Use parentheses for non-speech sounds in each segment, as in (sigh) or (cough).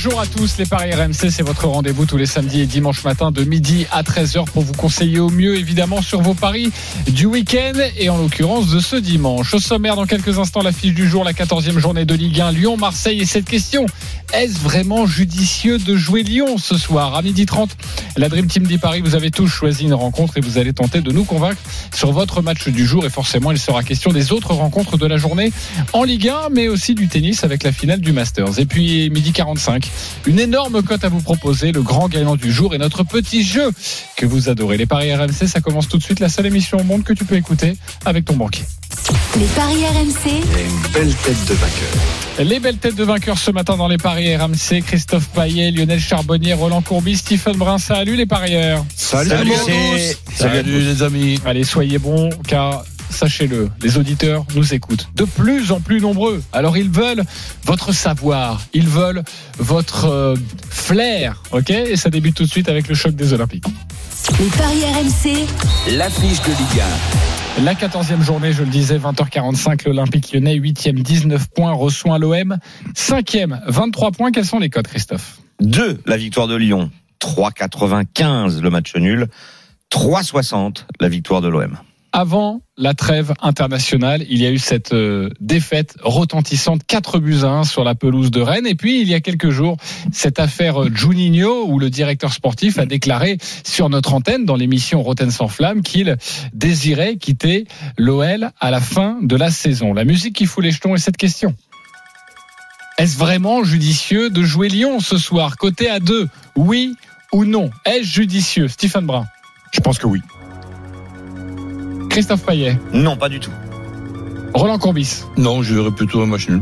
Bonjour à tous, les Paris RMC, c'est votre rendez-vous tous les samedis et dimanches matin de midi à 13h pour vous conseiller au mieux évidemment sur vos paris du week-end et en l'occurrence de ce dimanche. Au sommaire dans quelques instants la fiche du jour, la 14e journée de Ligue 1, Lyon-Marseille et cette question, est-ce vraiment judicieux de jouer Lyon ce soir? À midi 30 La Dream Team dit Paris, vous avez tous choisi une rencontre et vous allez tenter de nous convaincre sur votre match du jour et forcément il sera question des autres rencontres de la journée en Ligue 1 mais aussi du tennis avec la finale du Masters. Et puis midi 45 une énorme cote à vous proposer, le grand gagnant du jour et notre petit jeu que vous adorez. Les paris RMC, ça commence tout de suite, la seule émission au monde que tu peux écouter avec ton banquier. Les paris RMC, une belle tête de vainqueur. Les belles têtes de vainqueurs ce matin dans les paris RMC, Christophe Paillet, Lionel Charbonnier, Roland Courbis, Stephen Brun. Salut les parieurs. Salut, Salut à. Salut les amis. Allez, soyez bons, car sachez-le, les auditeurs nous écoutent de plus en plus nombreux. Alors ils veulent votre savoir, ils veulent votre euh, flair, ok? Et ça débute tout de suite avec le choc des Olympiques. les paris RMC, L'affiche de Ligue La 14e journée, je le disais, 20h45, l'Olympique lyonnais, 8e, 19 points, reçoit l'OM, 5e, 23 points. Quels sont les codes, Christophe? 2 la victoire de Lyon, 3,95 le match nul, 3,60 la victoire de l'OM. Avant la trêve internationale, il y a eu cette euh, défaite retentissante 4 buts à 1 sur la pelouse de Rennes. Et puis, il y a quelques jours, cette affaire euh, Juninho, où le directeur sportif a déclaré sur notre antenne, dans l'émission Roten sans flamme, qu'il désirait quitter l'OL à la fin de la saison. La musique qui fout les jetons est cette question. Est-ce vraiment judicieux de jouer Lyon ce soir, côté à 2 Oui ou non? Est-ce judicieux? Stephen Brun Je pense que oui. Christophe Payet Non, pas du tout. Roland Courbis Non, je verrais plutôt un match nul.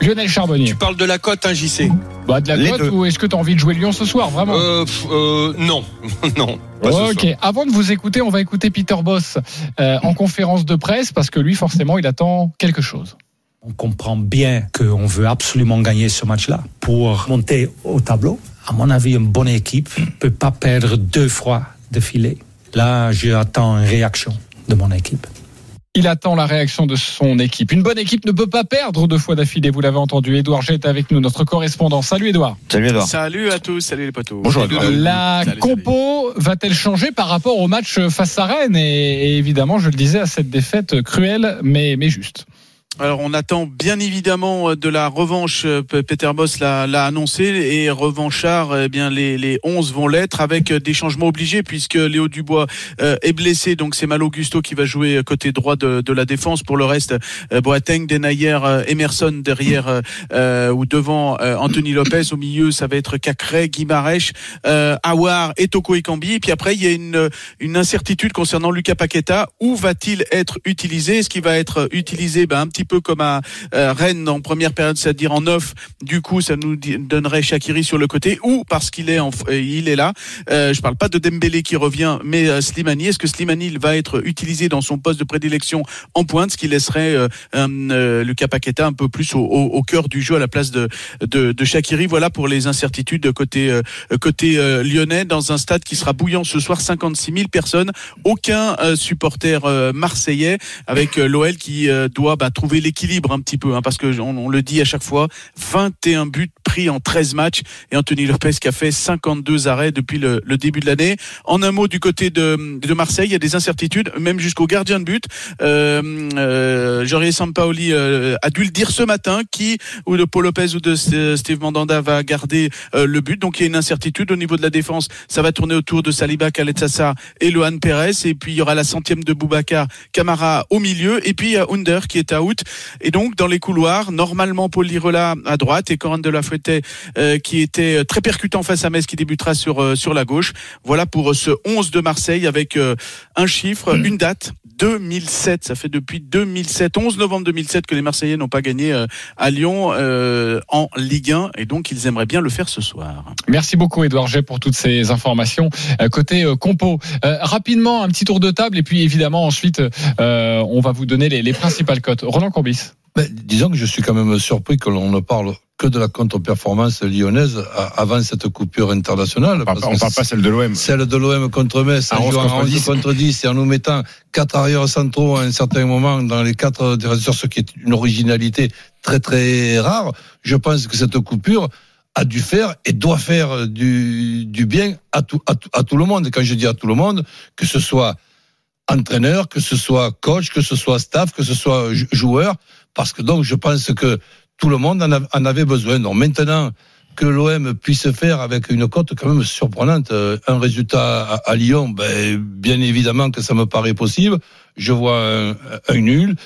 Lionel Charbonnier Tu parles de la cote, hein, JC Bah, de la Les cote deux. ou est-ce que tu as envie de jouer Lyon ce soir, vraiment? Euh, pff, euh, Non, (laughs) non. Pas ce Ok, soir. avant de vous écouter, on va écouter Peter Boss euh, en conférence de presse parce que lui, forcément, il attend quelque chose. On comprend bien qu'on veut absolument gagner ce match-là pour monter au tableau. À mon avis, une bonne équipe ne peut pas perdre deux fois de filet. Là, j'attends une réaction de mon équipe. Il attend la réaction de son équipe. Une bonne équipe ne peut pas perdre deux fois d'affilée, vous l'avez entendu. Édouard G est avec nous, notre correspondant. Salut Édouard. Salut Edouard. Salut à tous, salut les potos. Bonjour, Edouard. La Salut, compo va-t-elle changer par rapport au match face à Rennes? Et, et évidemment, je le disais, à cette défaite cruelle mais, mais juste Alors on attend bien évidemment euh, de la revanche. euh, Peter Boss l'a annoncé et revanchard, eh bien les, les 11 vont l'être avec euh, des changements obligés puisque Léo Dubois euh, est blessé. Donc c'est Malo Gusto qui va jouer côté droit de, de la défense. Pour le reste, euh, Boateng, Denayer, euh, Emerson derrière ou devant Anthony Lopez. Au milieu, ça va être Cacré, Guimarèche, Awar et Toko Ekambi. Et puis après, il y a une, une incertitude concernant Lucas Paqueta. Où va-t-il être utilisé? Est-ce qu'il va être utilisé ben, un petit peu comme à euh, Rennes en première période, c'est-à-dire en neuf. Du coup, ça nous donnerait Shakiri sur le côté ou parce qu'il est en, euh, il est là. Euh, je parle pas de Dembélé qui revient, mais euh, Slimani. Est-ce que Slimani va être utilisé dans son poste de prédilection en pointe, ce qui laisserait euh, euh, Lucas Paqueta un peu plus au, au, au cœur du jeu à la place de de, de Shakiri? Voilà pour les incertitudes côté côté lyonnais dans un stade qui sera bouillant ce soir, 56 000 personnes, aucun supporter marseillais avec l'OL qui doit bah, trouver l'équilibre un petit peu, hein, parce que on, on le dit à chaque fois, 21 buts pris en 13 matchs et Anthony Lopez qui a fait 52 arrêts depuis le, le début de l'année. En un mot du côté de, de Marseille, il y a des incertitudes, même jusqu'au gardien de but. Euh, euh, Jorge Sampaoli euh, a dû le dire ce matin, qui ou de Paul Lopez ou de Steve Mandanda va garder euh, le but. Donc il y a une incertitude au niveau de la défense. Ça va tourner autour de Saliba, Khaled et Lohan Perez. Et puis il y aura la centième de Boubacar Camara au milieu. Et puis il y a Under qui est out. Et donc dans les couloirs, normalement Paul Lirola à droite et Coran de la Fouette euh, qui était très percutant face à Metz qui débutera sur euh, sur la gauche. Voilà pour euh, ce 11 de Marseille avec euh, un chiffre, une date. 2007, ça fait depuis 2007, 11 novembre 2007 que les Marseillais n'ont pas gagné euh, à Lyon euh, en Ligue 1 et donc ils aimeraient bien le faire ce soir. Merci beaucoup Edouard G pour toutes ces informations Euh, côté euh, compo. Euh, rapidement un petit tour de table et puis évidemment ensuite euh, on va vous donner les, les principales cotes. Roland Courbis. Ben, disons que je suis quand même surpris que l'on ne parle que de la contre-performance lyonnaise avant cette coupure internationale. On ne parle pas celle de l'OM. Celle de l'OM contre Metz, en jouant contre 10. contre 10 et en nous mettant quatre arrières centraux à un certain moment dans les quatre directeurs, ce qui est une originalité très très rare. Je pense que cette coupure a dû faire et doit faire du, du bien à tout, à, à tout le monde. Et quand je dis à tout le monde, que ce soit entraîneur, que ce soit coach, que ce soit staff, que ce soit joueur, parce que donc je pense que tout le monde en, avait besoin. Donc maintenant que l'OM puisse faire avec une cote quand même surprenante euh, un résultat à, Lyon, ben, bien évidemment que ça me paraît possible. Je vois un, nul.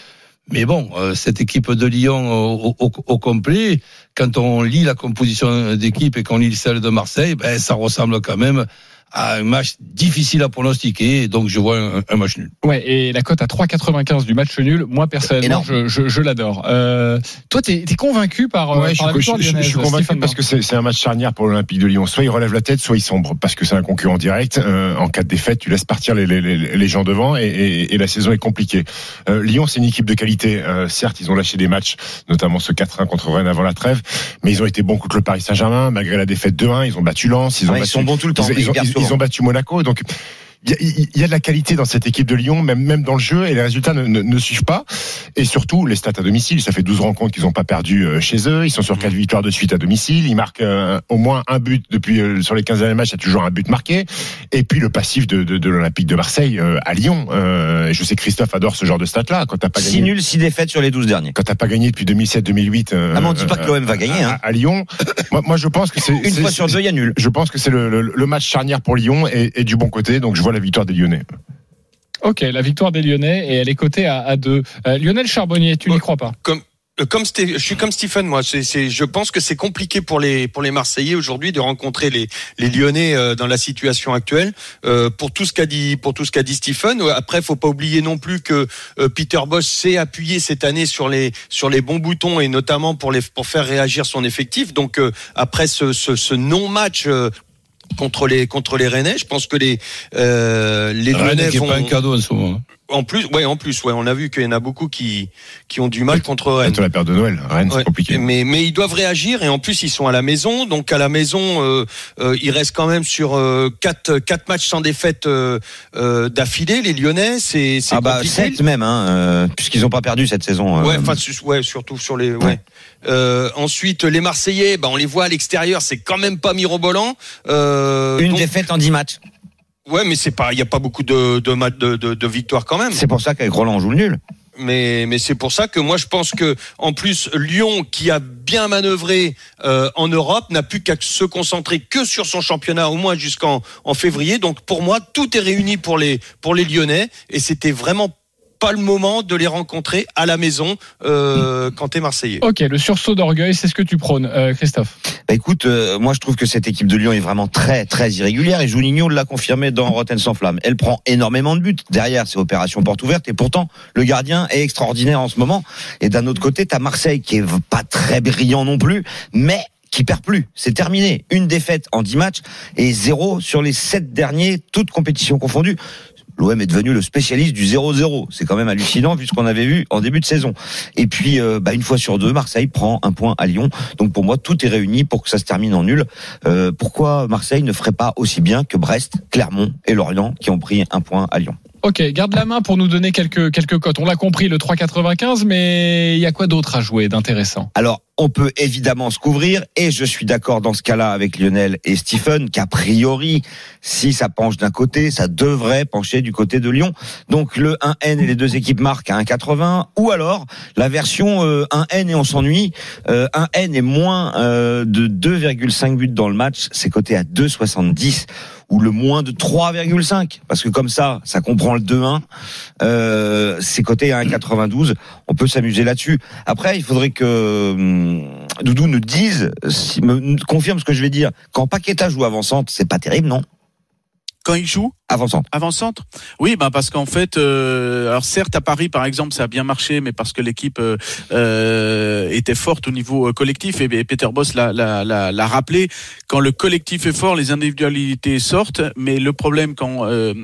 Mais bon, euh, cette équipe de Lyon au, au, au, complet, quand on lit la composition d'équipe et qu'on lit celle de Marseille, ben, ça ressemble quand même à un match difficile à pronostiquer, donc je vois un, match nul. Ouais, et la cote à 3,95 du match nul, moi personnellement, je, je, je l'adore. Euh, toi, t'es es convaincu par, euh, ouais, par je, je, je, suis convaincu parce que c'est un match charnière pour l'Olympique de Lyon. Soit il relève la tête, soit il sombre, parce que c'est un concurrent direct. Euh, en cas de défaite, tu laisses partir les, les, les gens devant et, et, et, la saison est compliquée. Euh, Lyon, c'est une équipe de qualité. Euh, certes, ils ont lâché des matchs, notamment ce 4-1 contre Rennes avant la trêve, mais ils ont été bons contre le Paris Saint-Germain, malgré la défaite 2-1. Ils ont battu Lens, ils ont ouais, battu, ils sont bons tout le temps. Ils, ils, ils, ils ont battu Monaco, donc il y, a de la qualité dans cette équipe de Lyon, même, même dans le jeu, et les résultats ne, ne, ne suivent pas. Et surtout, les stats à domicile, ça fait 12 rencontres qu'ils n'ont pas perdu euh, chez eux. Ils sont sur 4 victoires de suite à domicile. Ils marquent euh, au moins un but depuis euh, sur les 15 derniers matchs. Il y a toujours un but marqué. Et puis le passif de, de, de l'Olympique de Marseille à Lyon. je sais que Christophe adore ce genre de stats-là. Quand t'as pas 6 nuls, 6 défaites sur les 12 derniers. Quand t'as pas gagné depuis 2007-2008. ah, mais on dit pas que l'OM va gagner. Hein. À, à, Lyon. moi, moi, je pense que c'est une fois sur deux, il y a nul. Je pense que c'est le, le, le, match charnière pour Lyon et, et du bon côté. Donc je vois la victoire des Lyonnais. Ok, la victoire des Lyonnais et elle est cotée à, 2. Euh, Lionel Charbonnier, tu n'y crois pas Comme comme je suis comme Stephen moi je pense que c'est compliqué pour les pour les Marseillais aujourd'hui de rencontrer les les Lyonnais dans la situation actuelle euh, pour tout ce qu'a dit pour tout ce qu'a dit Stephen après faut pas oublier non plus que euh, Peter Bosch s'est appuyé cette année sur les sur les bons boutons et notamment pour les pour faire réagir son effectif donc euh, après ce, ce, ce non match contre les contre les Rennais. Je pense que les euh, les Lyonnais vont. pas un cadeau en ce moment. En plus, ouais, en plus, ouais, on a vu qu'il y en a beaucoup qui qui ont du mal contre Rennes. la période de Noël, Rennes, ouais. c'est compliqué. Mais mais ils doivent réagir et en plus ils sont à la maison, donc à la maison euh, euh, ils restent quand même sur euh, quatre quatre matchs sans défaite euh, d'affilée. Les Lyonnais, c'est c'est ah bah compliqué. sept même, hein, puisqu'ils ont pas perdu cette saison. Ouais, enfin ouais, surtout sur les ouais. Euh, ensuite, les Marseillais, bah, on les voit à l'extérieur, c'est quand même pas mirobolant. Euh, Une donc... défaite en 10 matchs. Ouais, mais c'est pas, il y a pas beaucoup de de, de, de, de victoires quand même. C'est pour ça qu'avec Roland on joue le nul. Mais mais c'est pour ça que moi je pense que en plus Lyon qui a bien manœuvré euh, en Europe n'a plus qu'à se concentrer que sur son championnat au moins jusqu'en en février. Donc pour moi tout est réuni pour les pour les Lyonnais et c'était vraiment pas le moment de les rencontrer à la maison euh, quand t'es Marseillais. Ok, le sursaut d'orgueil, c'est ce que tu prônes, euh, Christophe. Bah écoute, euh, moi je trouve que cette équipe de Lyon est vraiment très très irrégulière et Juninho l'a confirmé dans Rotten sans flamme. Elle prend énormément de buts derrière, c'est opération porte ouverte et pourtant le gardien est extraordinaire en ce moment. Et d'un autre côté, t'as Marseille qui est pas très brillant non plus, mais qui perd plus. C'est terminé. Une défaite en 10 matchs et zéro sur les 7 derniers, toutes compétitions confondues l'OM est devenu le spécialiste du 0-0. C'est quand même hallucinant vu ce qu'on avait vu en début de saison. Et puis, euh, bah, une fois sur deux, Marseille prend un point à Lyon. Donc pour moi, tout est réuni pour que ça se termine en nul. Euh, pourquoi Marseille ne ferait pas aussi bien que Brest, Clermont et Lorient qui ont pris un point à Lyon? Ok, garde la main pour nous donner quelques quelques cotes. On l'a compris, le 3,95, mais il y a quoi d'autre à jouer d'intéressant? Alors, on peut évidemment se couvrir, et je suis d'accord dans ce cas-là avec Lionel et Stephen, qu'a priori, si ça penche d'un côté, ça devrait pencher du côté de Lyon. Donc le 1N et les deux équipes marquent à 1,80, ou alors la version euh, 1N et on s'ennuie. Euh, 1N est moins euh, de 2,5 buts dans le match, c'est coté à 2,70 ou le moins de 3,5 parce que comme ça ça comprend le 2-1 euh, c'est coté à 1,92 on peut s'amuser là-dessus. Après il faudrait que hum, Doudou nous dise si, me confirme ce que je vais dire. Quand Paqueta joue avant-centre c'est pas terrible non? Quand il joue avant-centre. Avant-centre Oui, bah parce qu'en fait, euh, alors certes à Paris par exemple ça a bien marché, mais parce que l'équipe euh, euh, était forte au niveau collectif et, et Peter Boss l'a, l'a, l'a, l'a rappelé. Quand le collectif est fort, les individualités sortent, mais le problème quand euh,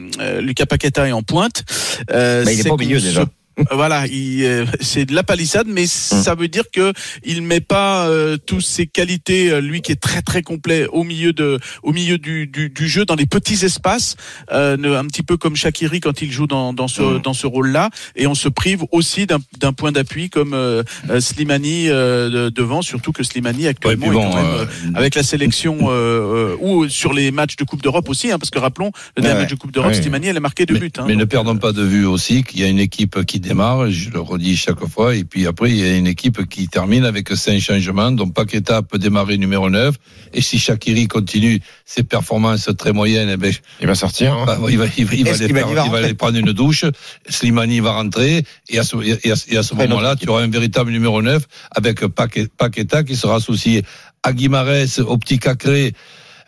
Lucas Paqueta est en pointe, bah, il est pas au milieu déjà. Voilà, il, euh, c'est de la palissade, mais ça veut dire que il met pas euh, tous ses qualités, euh, lui qui est très très complet au milieu de, au milieu du, du, du jeu, dans les petits espaces, euh, un petit peu comme Shakiri quand il joue dans, dans ce dans ce rôle-là, et on se prive aussi d'un d'un point d'appui comme euh, euh, Slimani euh, de- devant, surtout que Slimani actuellement Ouais, est quand même, avec la sélection ou sur les matchs de Coupe d'Europe aussi, hein, parce que rappelons le dernier Ouais. match de Coupe d'Europe, Ouais. Slimani elle a marqué deux mais, buts. hein, mais ne perdons pas de vue aussi qu'il y a une équipe qui démarre, je le redis chaque fois, et puis après, il y a une équipe qui termine avec cinq changements, dont Paqueta peut démarrer numéro 9, et si Shakiri continue ses performances très moyennes, eh ben, Il va sortir. hein. bah, il va, il va, il va Est-ce aller, faire- il va il va rentrer aller prendre une douche, Slimani va rentrer, et à ce, et à, et à ce moment-là, tu auras un véritable numéro 9 avec Paque- Paqueta qui sera associé à Guimarès, au petit Cacré.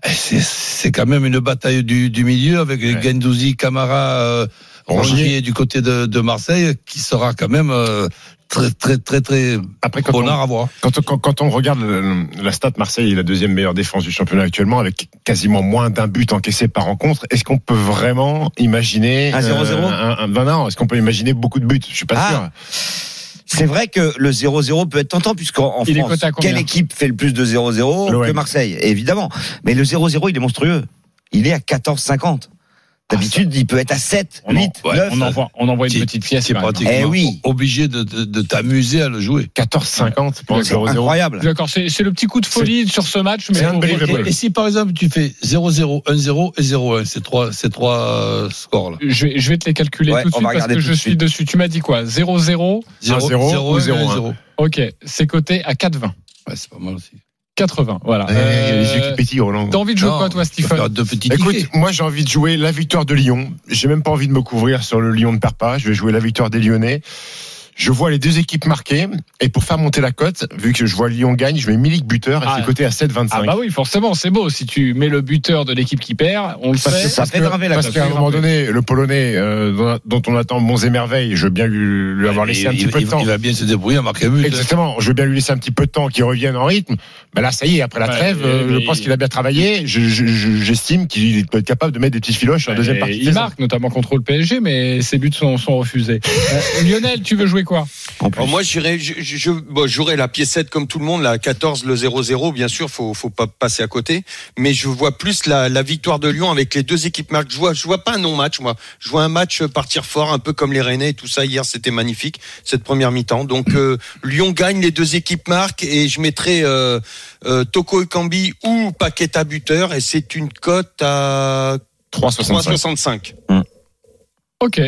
Eh, C'est c'est quand même une bataille du, du milieu avec Ouais. Gendouzi, Camara, euh, Rongier. Rongier du côté de, de Marseille, qui sera quand même euh, très très très très Après, quand on, bonnard à voir. quand, on- quand, quand on regarde la stat, Marseille est la deuxième meilleure défense du championnat actuellement, avec quasiment moins d'un but encaissé par rencontre. Est-ce qu'on peut vraiment imaginer Un 0-0? un, un- ben non, est-ce qu'on peut imaginer beaucoup de buts? Je suis pas Ah. sûr. C'est vrai que le 0-0 peut être tentant puisqu'en France, à quelle équipe fait le plus de 0-0 L'OM. que Marseille? Évidemment. Mais le 0-0, il est monstrueux. Il est à 14,50. D'habitude, il peut être à 7, On, en- 8, ouais, 9. on envoie, on envoie une petite pièce. C'est pratiquement Eh oui. obligé de, de, de t'amuser à le jouer. 14-50 pour un C'est 0-0. incroyable. D'accord, c'est c'est le petit coup de folie sur ce match, mais. Et, et si par exemple tu fais 0-0, 1-0 et 0-1, c'est trois, c'est trois euh, scores là. je vais, je vais te les calculer Ouais, tout de suite parce que je suis suite. dessus. Tu m'as dit quoi? 0-0 0, 1-0 0, ou 0, 0-1. Ok, c'est coté à 4,20. Ouais, c'est pas mal aussi. 80, voilà. Eh, Euh, Roland. T'as envie de jouer Non, quoi, toi, Stephen petits Écoute, moi j'ai envie de jouer la victoire de Lyon. J'ai même pas envie de me couvrir sur le Lyon ne perd pas. Je vais jouer la victoire des Lyonnais. Je vois les deux équipes marquées. Et pour faire monter la cote, vu que je vois Lyon gagne, je mets Milik buteur et Ah. c'est coté à 7,25. Ah bah oui, forcément, c'est beau. Si tu mets le buteur de l'équipe qui perd, on le Parce sait. que- Ça fait graver la Parce qu'à un moment donné, le Polonais, euh, dont- on attend bons et merveilles, je veux bien lui, lui avoir laissé un il, petit il- peu de temps. il va bien se débrouiller à marquer un but. Exactement. Je veux bien lui laisser un petit peu de temps qu'il revienne en rythme. Mais là, ça y est, après la Ouais, trêve, euh, je pense il- qu'il a bien travaillé. Je- je- je- J'estime qu'il peut être capable de mettre des petites filoches sur la deuxième partie. il marque, notamment contre le PSG, mais ses buts sont, sont refusés. Euh, Lionel, tu veux jouer quoi En plus. Alors moi, j'irais, je, je, je- bon, j'aurais la piécette comme tout le monde, la 14, le 0-0, bien sûr, faut, faut pas passer à côté. Mais je vois plus la, la victoire de Lyon avec les deux équipes marques. Je vois, je vois pas un non-match, moi. Je vois un match partir fort, un peu comme les Rennais et tout ça. Hier, c'était magnifique, cette première mi-temps. Donc, euh, Lyon gagne, les deux équipes marquent et je mettrai euh, euh, Toko Ekambi ou Paqueta buteur et c'est une cote à 3,65. 3,65. Ok.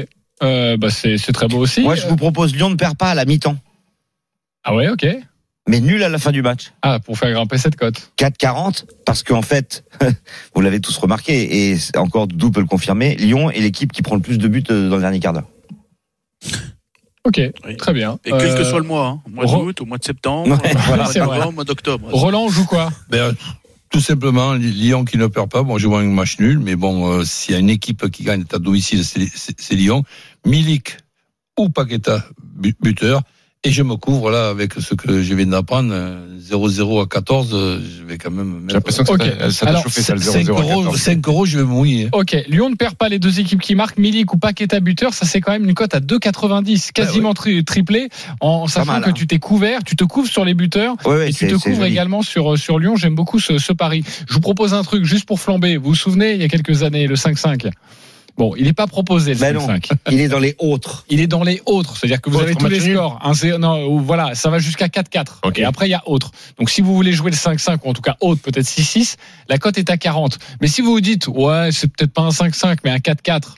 Euh, bah c'est très beau aussi. Moi, je vous propose Lyon ne perd pas à la mi-temps, Ah ouais, ok. mais nul à la fin du match. Ah, pour faire grimper cette cote. 4,40 parce qu'en fait, (laughs) vous l'avez tous remarqué et encore Doudou peut le confirmer, Lyon est l'équipe qui prend le plus de buts euh, dans le dernier quart d'heure. Ok, Oui. très bien. Et quel que Euh, soit le mois, hein, au mois d'août, au mois de septembre, Ouais, d'octobre, au mois d'octobre. Roland joue quoi? Ben, tout simplement, Lyon qui ne perd pas. Bon, je vois un match nul, mais bon, euh, s'il y a une équipe qui gagne à domicile, c'est Lyon. Milik ou Paqueta, bu- buteur. Et je me couvre là avec ce que je viens d'apprendre, euh, 0-0 à 14, euh, je vais quand même J'ai mettre l'impression que ça t'a- chauffé ça le 5 0-0 à euros, 14. 5 euros, je vais mouiller. Ok, Lyon ne perd pas les deux équipes qui marquent, Milik ou Paqueta buteur, ça c'est quand même une cote à 2,90, quasiment tri- triplé, en sachant mal, que hein. tu t'es couvert, tu te couvres sur les buteurs, Ouais, ouais, et tu te couvres également sur, sur Lyon. J'aime beaucoup ce, ce pari. Je vous propose un truc juste pour flamber. Vous vous souvenez, il y a quelques années, le 5-5 Bon, il n'est pas proposé le Ben non. 5-5. Il est dans les autres. Il est dans les autres, c'est-à-dire que vous avez tous les scores. Un zéro- non, ou voilà, ça va jusqu'à 4-4. Ok. Et après, il y a autre. Donc, si vous voulez jouer le 5-5, ou en tout cas autre, peut-être 6-6, la cote est à 40. Mais si vous vous dites, ouais, c'est peut-être pas un 5-5, mais un 4-4,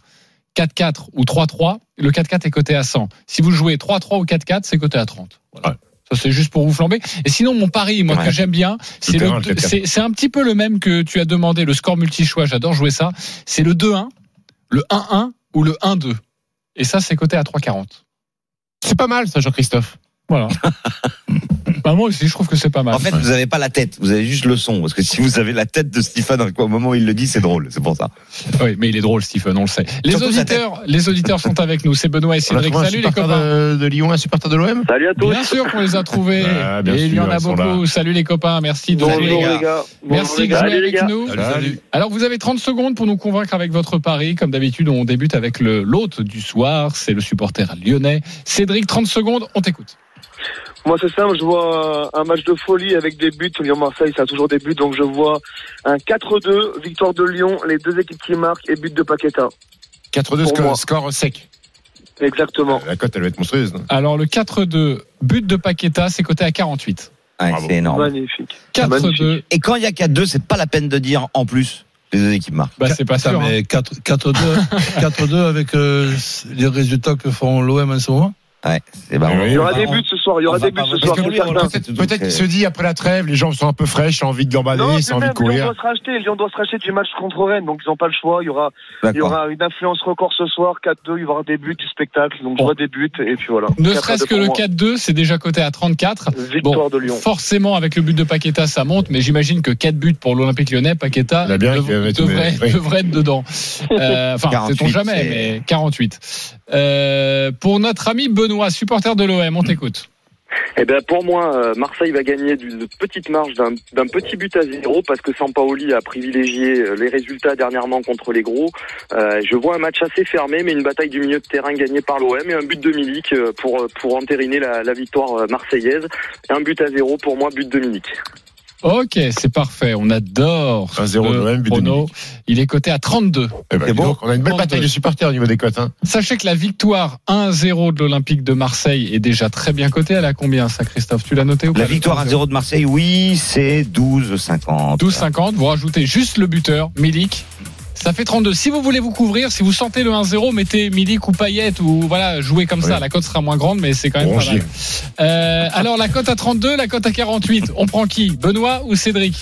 4-4 ou 3-3, le 4-4 est coté à 100. Si vous jouez 3-3 ou 4-4, c'est coté à 30. Voilà. Ouais. Ça, c'est juste pour vous flamber. Et sinon, mon pari, moi, Ouais. que j'aime bien, c'est terrain, le, le 4-4. c'est c'est un petit peu le même que tu as demandé, le score multi-choix. J'adore jouer ça. C'est le 2-1, le 1-1 ou le 1-2. Et ça, c'est coté à 3,40. C'est pas mal ça, Jean-Christophe. Voilà. (laughs) Bah, moi aussi, je trouve que c'est pas mal. En fait, vous avez pas la tête, vous avez juste le son. Parce que si vous avez la tête de Stephen au moment où il le dit, c'est drôle. C'est pour ça. Oui, mais il est drôle, Stephen, on le sait. Les Surtout auditeurs, les auditeurs sont avec nous. C'est Benoît et Cédric. Salut les copains. de, de Lyon, un supporter de l'OM Salut à tous. Bien sûr qu'on les a trouvés. (laughs) Ah, bien et il y en a beaucoup. là. Salut les copains. Merci de Bonjour les gars. Merci de jouer avec gars. nous. Salut. Alors vous avez 30 secondes pour nous convaincre avec votre pari. Comme d'habitude, on débute avec le l'hôte du soir, c'est le supporter lyonnais. Cédric, 30 secondes, on t'écoute. Moi, c'est simple. Je vois un match de folie avec des buts. Lyon-Marseille, ça a toujours des buts. Donc, je vois un 4-2, victoire de Lyon, les deux équipes qui marquent et but de Paqueta. 4-2 Pour moi. score, score sec. Exactement. La cote, elle va être monstrueuse. non? Alors le 4-2, but de Paqueta, c'est coté à 48. Ouais, Bravo. c'est énorme. Magnifique. 4-2, Et quand il y a 4-2, c'est pas la peine de dire en plus les deux équipes marquent. bah c'est pas sûr. hein. mais 4 4-2 4-2 avec euh, les résultats que font l'OM en ce moment? Ouais, c'est marrant. Oui, Il y aura des buts ce soir. Il y aura des buts ce. Peut-être qu'il se dit après la trêve, les gens sont un peu fraîches, ont envie de ils c'est ont envie de Lyon courir. doit se racheter. Lyon doit se racheter du match contre Rennes, donc ils n'ont pas le choix. Il y aura, il y D'accord. aura une influence record ce soir, 4-2. Il y aura des buts du spectacle, donc je vois des buts et puis voilà. Ne 4-2 serait-ce que le moi. 4-2, c'est déjà coté à 34. Victoire de Lyon. Forcément, avec le but de Paqueta, ça monte, mais j'imagine que 4 buts pour l'Olympique lyonnais, Paqueta (laughs) devrait, être dedans. Euh, Enfin, (laughs) 48, sait-on jamais, mais 48. Euh, pour notre ami Benoît, supporter de l'OM, on t'écoute. Eh ben pour moi, euh, Marseille va gagner d'une petite marge d'un petit but à zéro parce que Sampaoli a privilégié euh, les résultats dernièrement contre les gros. Euh, je vois un match assez fermé, mais une bataille du milieu de terrain gagnée par l'OM et un but de Milik pour pour entériner la, la victoire marseillaise. Un but à zéro pour moi, but de Milik. Ok, c'est parfait. On adore. 1-0 ce de l'OM. Milik. Il est coté à 32. Eh ben, C'est bon donc, on a une belle 32. bataille de supporters au niveau des cotes. Hein. Sachez que la victoire 1-0 de l'Olympique de Marseille est déjà très bien cotée. Elle a combien, ça, Christophe? Tu l'as noté ou pas La victoire à 0 de Marseille, oui, c'est 12,50. 12,50. Vous rajoutez juste le buteur, Milik. Ça fait 32. Si vous voulez vous couvrir, si vous sentez le 1-0, mettez Milik ou Payet ou voilà, jouez comme ça. La cote sera moins grande, mais c'est quand même pas mal. Euh, alors la cote à 32, la cote à 48. On prend qui? Benoît ou Cédric?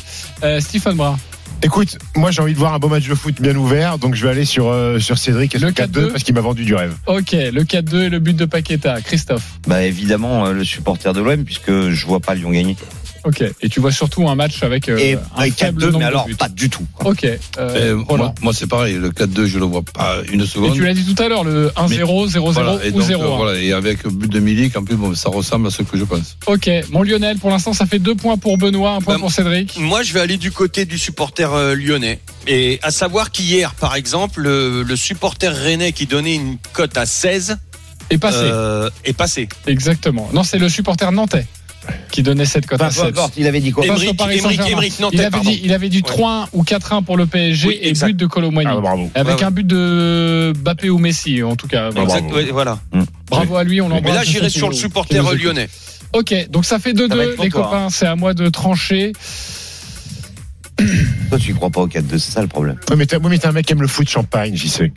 Euh, Stephen Brun. Écoute, moi j'ai envie de voir un beau match de foot bien ouvert, donc je vais aller sur, euh, sur Cédric et Le le 4-2 4-2. parce qu'il m'a vendu du rêve. Ok, le 4-2 et le but de Paqueta. Christophe. Bah évidemment euh, le supporter de l'OM puisque je vois pas Lyon gagner. Ok. Et tu vois surtout un match avec euh, Et un avec faible 4-2 nombre mais de alors buts. pas du tout. Ok. Euh, Euh, moi, c'est pareil, le 4-2, je le vois pas une Et seconde. tu l'as dit tout à l'heure, le 1-0, 0-0 Voilà, et ou donc, 0 euh, voilà, et avec le but de Milik, en plus, bon, ça ressemble à ce que je pense. Ok, mon Lionel, pour l'instant, ça fait deux points pour Benoît, un point Bah, pour Cédric. Moi, je vais aller du côté du supporter euh, lyonnais. Et à savoir qu'hier, par exemple, le, le supporter rennais qui donnait une cote à 16 Et passé. euh, est passé. Exactement. Non, c'est le supporter nantais qui donnait cette cote Enfin, à peu 7. importe, il avait dit quoi Émeric, Saint-Germain. Émeric Nantais, Il avait dit, il avait dit Ouais. 3-1 ou 4-1 pour le PSG Oui, et exact. but de Colomboigny. Ah, bravo. Avec Ouais, un but de Bappé ou Messi, en tout cas. Ah, Exact, bravo. ouais, voilà. Bravo à lui, on l'embrasse. Mais là, j'irai sur le supporter lyonnais. Ok, donc ça fait Ça va 2-2, être pour les toi, copains. C'est à moi de trancher. (coughs) Toi tu crois pas au 4-2, c'est ça le problème. Ouais, mais t'es oui, mais t'es un mec qui aime le foot champagne, j'y sais.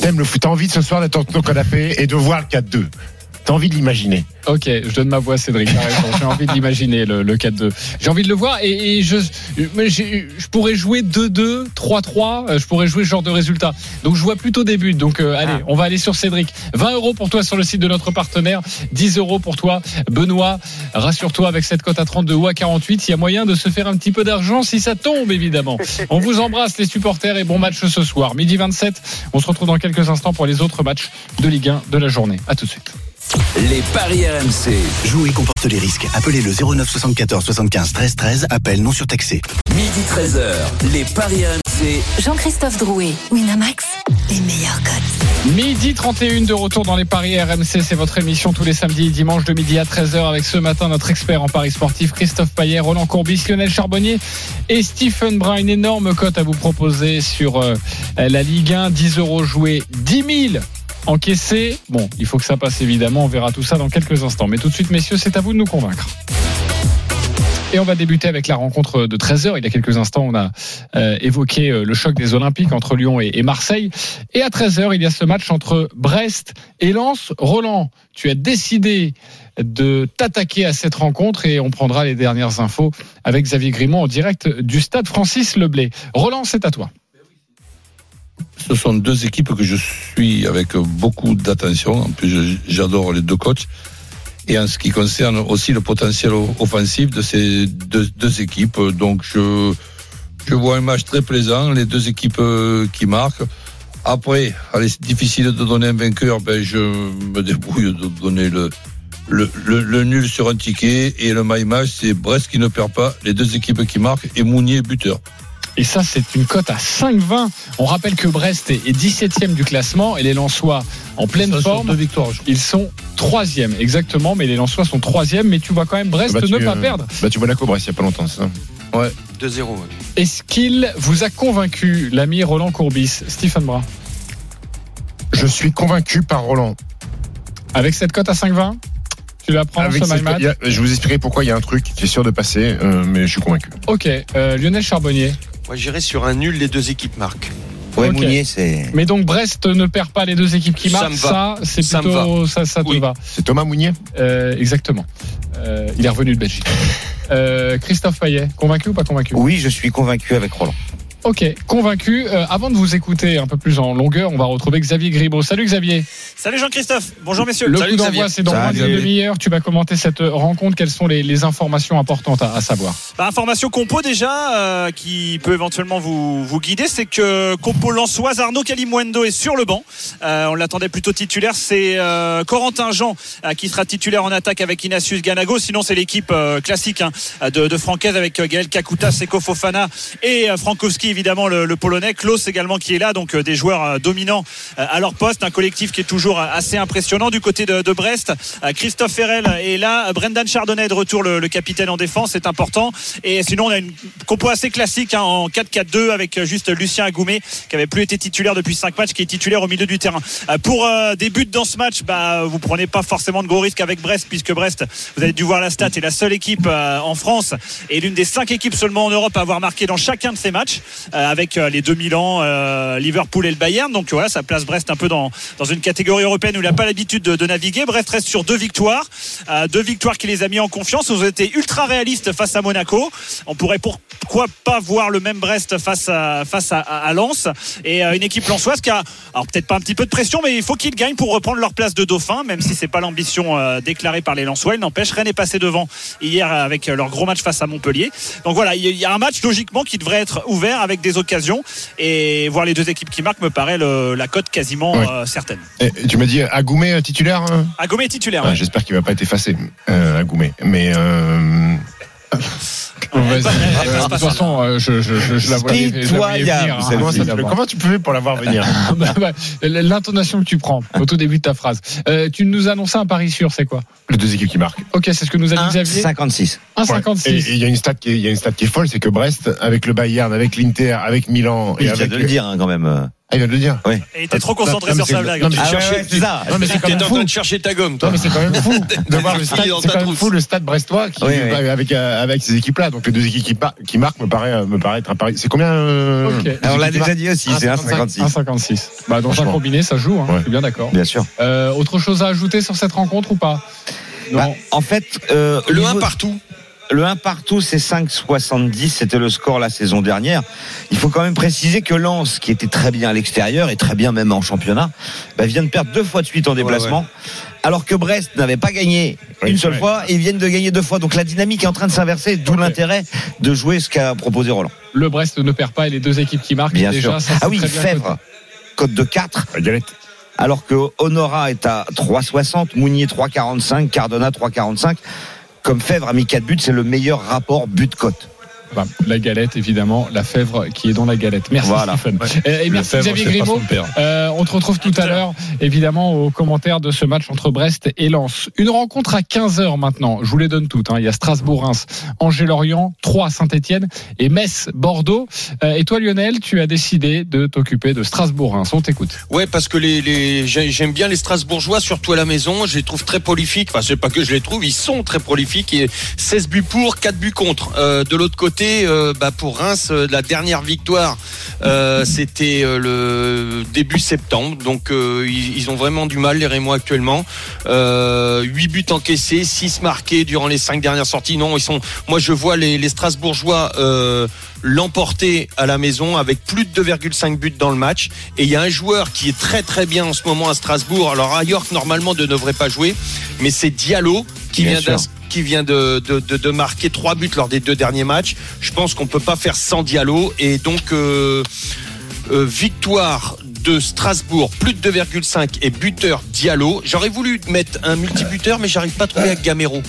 T'aimes le foot, t'as envie de ce soir d'être dans ton canapé et de voir le 4-2. T'as envie de l'imaginer. Ok, je donne ma voix à Cédric. J'ai envie de l'imaginer, le, le 4-2. J'ai envie de le voir et, et je, pourrais jouer 2-2, 3-3. euh, Je pourrais jouer ce genre de résultat. Donc je vois plutôt des buts. Donc euh, allez, on va aller sur Cédric. 20 euros pour toi sur le site de notre partenaire. 10 euros pour toi, Benoît. Rassure-toi avec cette cote à 32 ou à 48. Il y a moyen de se faire un petit peu d'argent si ça tombe, évidemment. (laughs) On vous embrasse, les supporters, et bon match ce soir. Midi 27. On se retrouve dans quelques instants pour les autres matchs de Ligue 1 de la journée. À tout de suite. Les paris RMC. Jouer comporte les risques. Appelez le 09 74 75 13 13. Appel non surtaxé. Midi 13h. Les paris RMC. Jean-Christophe Drouet, Winamax, les meilleurs codes. Midi 31 de retour dans les paris RMC, c'est votre émission tous les samedis et dimanches de midi à 13h avec ce matin notre expert en paris sportif Christophe Payet, Roland Courbis, Lionel Charbonnier et Stephen Brun. Une énorme cote à vous proposer sur euh, la Ligue 1, 10 euros joués, 10 000 encaissés. Bon, il faut que ça passe évidemment, on verra tout ça dans quelques instants. Mais tout de suite messieurs, c'est à vous de nous convaincre. Et on va débuter avec la rencontre de 13h. Il y a quelques instants, on a euh, évoqué euh, le choc des Olympiques entre Lyon et, et Marseille. Et à 13h, il y a ce match entre Brest et Lens. Roland, tu as décidé de t'attaquer à cette rencontre et on prendra les dernières infos avec Xavier Grimont en direct du stade Francis Leblay. Roland, c'est à toi. Ce sont deux équipes que je suis avec beaucoup d'attention. En plus, j'adore les deux coachs. et en ce qui concerne aussi le potentiel offensif de ces deux, équipes. Donc je, vois un match très plaisant, les deux équipes qui marquent. Après, c'est difficile de donner un vainqueur, ben je me débrouille de donner le, nul sur un ticket et le my match, c'est Brest qui ne perd pas, les deux équipes qui marquent et Mounier buteur. Et ça, c'est une cote à 5,20. On rappelle que Brest est 17e du classement et les Lensois en pleine forme. Ils sont 3e, exactement, mais les Lensois sont 3e. Mais tu vois quand même Brest ne pas perdre. Bah, tu Monaco, Brest, il n'y a pas longtemps, ça. Ouais. 2-0. Ouais. Est-ce qu'il vous a convaincu, l'ami Roland Courbis Stephen Brun? Je suis convaincu par Roland. Avec cette cote à 5,20 tu la prends Avec ce cette- a- Je vous expliquerai pourquoi il y a un truc qui est sûr de passer, euh, mais je suis convaincu. Ok, euh, Lionel Charbonnier. Moi, j'irais sur un nul, les deux équipes marquent. Ouais, Ok. Mounier, c'est. Mais donc Brest ne perd pas les deux équipes qui marquent. Ça, c'est plutôt ça, ça te Oui. va. C'est Thomas Mounier Euh, exactement. Euh, il est revenu de Belgique. Euh, Christophe Payet, convaincu ou pas convaincu? Oui, je suis convaincu avec Roland. Ok, convaincu. Euh, avant de vous écouter un peu plus en longueur, on va retrouver Xavier Gribaud. Salut Xavier. Salut Jean-Christophe. Bonjour messieurs. Le Salut coup d'envoi, c'est dans moins d'une demi-heure. Tu vas commenter cette rencontre. Quelles sont les, les informations importantes à, à savoir Bah, information compo déjà euh, qui peut éventuellement vous, vous guider, c'est que compo Lançoise Arnaud Calimuendo est sur le banc. Euh, on l'attendait plutôt titulaire. C'est euh, Corentin Jean euh, qui sera titulaire en attaque avec Inacius Ganago. Sinon c'est l'équipe euh, classique hein, de, de Francaise avec Gaël Kakuta, Seko Fofana et euh, Frankowski évidemment le, Polonais. Klaus également qui est là, donc euh, des joueurs euh, dominants euh, à leur poste. Un collectif qui est toujours assez impressionnant du côté de, Brest. Christophe Ferrel est là. Brendan Chardonnay de retour, le, capitaine en défense, c'est important. Et sinon, on a une compo assez classique hein, en 4-4-2 avec juste Lucien Agoumé qui avait plus été titulaire depuis 5 matchs, qui est titulaire au milieu du terrain. Pour des buts dans ce match, bah, vous prenez pas forcément de gros risques avec Brest, puisque Brest, vous avez dû voir la stat, est la seule équipe en France et l'une des cinq équipes seulement en Europe à avoir marqué dans chacun de ces matchs, avec euh, les deux Milan, euh, Liverpool et le Bayern. Donc voilà, ça place Brest un peu dans, dans une catégorie européenne où il n'a pas l'habitude de, de naviguer. Brest reste sur deux victoires, euh, deux victoires qui les a mis en confiance. Vous été ultra réaliste face à Monaco. On pourrait pourquoi pas voir le même Brest face à face à, à Lens et euh, une équipe lensoise qui a alors peut-être pas un petit peu de pression, mais il faut qu'ils gagnent pour reprendre leur place de dauphin, même si c'est pas l'ambition euh, déclarée par les Lensois. Il n'empêche, Rennes est passé devant hier avec euh, leur gros match face à Montpellier. Donc voilà, il y a- un match logiquement qui devrait être ouvert des occasions et voir les deux équipes qui marquent me paraît le- la cote quasiment euh, certaine. Et tu m'as dit Agoumé titulaire hein Agomé est titulaire. Ah, ouais. J'espère qu'il va pas être effacé, euh, Agoumé. Mais euh, Vas-y. Euh, De toute façon, euh, je, je, je, je la voyais, je la voyais Pitoyable, venir, hein, comment, tu peux faire pour l'avoir venir (laughs) Bah, bah, L'intonation que tu prends au tout début de ta phrase. Euh, tu nous annonçais un pari sûr, c'est quoi? Les deux équipes qui marquent. Ok, c'est ce que nous a dit Xavier. 1,56. Ouais. 1,56. Et et il y a une stat qui est, il y a une stat qui est folle, c'est que Brest, avec le Bayern, avec l'Inter, avec Milan Il vient de le dire hein, quand même. Ah, il vient de le dire. Et t'es trop concentré sur sa blague. non, mais Ah cherchais- ouais, c'est ça. Non, mais c'est quand T'es même en fou. train de chercher ta gomme, toi. Non, mais c'est quand même fou (laughs) de voir le stade. dans C'est ta quand même trousse. fou le stade brestois qui, Oui, oui. avec euh, avec ces équipes-là. Donc les deux équipes qui, marquent me paraît me paraît être un pari. C'est combien euh, Alors, on l'a déjà dit aussi, c'est 1,56. 1,56. Bah, dans un combiné, ça joue, hein, Ouais. je suis bien d'accord. Bien sûr. Euh, autre chose à ajouter sur cette rencontre ou pas? Non. Bah, en fait, euh, Le niveau- 1 partout. Le 1 partout, c'est 5,70. C'était le score la saison dernière. Il faut quand même préciser que Lens, qui était très bien à l'extérieur et très bien même en championnat, bah, vient de perdre deux fois de suite en déplacement. Alors que Brest n'avait pas gagné Oui, une seule ouais. fois et ils viennent de gagner deux fois. Donc la dynamique est en train de s'inverser, d'où l'intérêt de jouer ce qu'a proposé Roland. Le Brest ne perd pas et les deux équipes qui marquent. Bien déjà, sûr. ça, ah oui, très bien Fèvre, cote de 4. La galette. alors que Honora est à 3,60, Mounier 3,45, Cardona 3,45. Comme Fèvre a mis 4 buts, c'est le meilleur rapport but-cote. Bah, la galette, évidemment, la fèvre qui est dans la galette. Merci Voilà. Stephen. Et, et merci Fèvre, Xavier Grimaud. Euh, on te retrouve tout à l'heure, évidemment, aux commentaires de ce match entre Brest et Lens. Une rencontre à 15h maintenant. Je vous les donne toutes. hein. Il y a Strasbourg-Reims, Angers-Lorient, 3 Saint-Etienne et Metz-Bordeaux. Euh, et toi, Lionel, tu as décidé de t'occuper de Strasbourg-Reims. On t'écoute. Ouais, parce que les, les j'ai- j'aime bien les Strasbourgeois, surtout à la maison. Je les trouve très prolifiques. Enfin, c'est pas que je les trouve, ils sont très prolifiques. Et 16 buts pour, 4 buts contre. Euh, de l'autre côté, euh, bah, pour Reims, euh, la dernière victoire, euh, c'était le début septembre. Donc, ils, ont vraiment du mal, les Rémois actuellement. Euh, 8 buts encaissés, 6 marqués durant les 5 dernières sorties. Non, ils sont. Moi, je vois les, Strasbourgeois. L'emporter à la maison avec plus de 2,5 buts dans le match. Et il y a un joueur qui est très très bien en ce moment à Strasbourg. Alors à York, normalement, ne devrait pas jouer, mais c'est Diallo qui Bien vient, qui de, de, de, de marquer trois buts lors des deux derniers matchs. Je pense qu'on peut pas faire sans Diallo et donc euh, euh, victoire de Strasbourg, plus de 2,5 et buteur Diallo. J'aurais voulu mettre un multibuteur, mais j'arrive pas à trouver avec Gamero.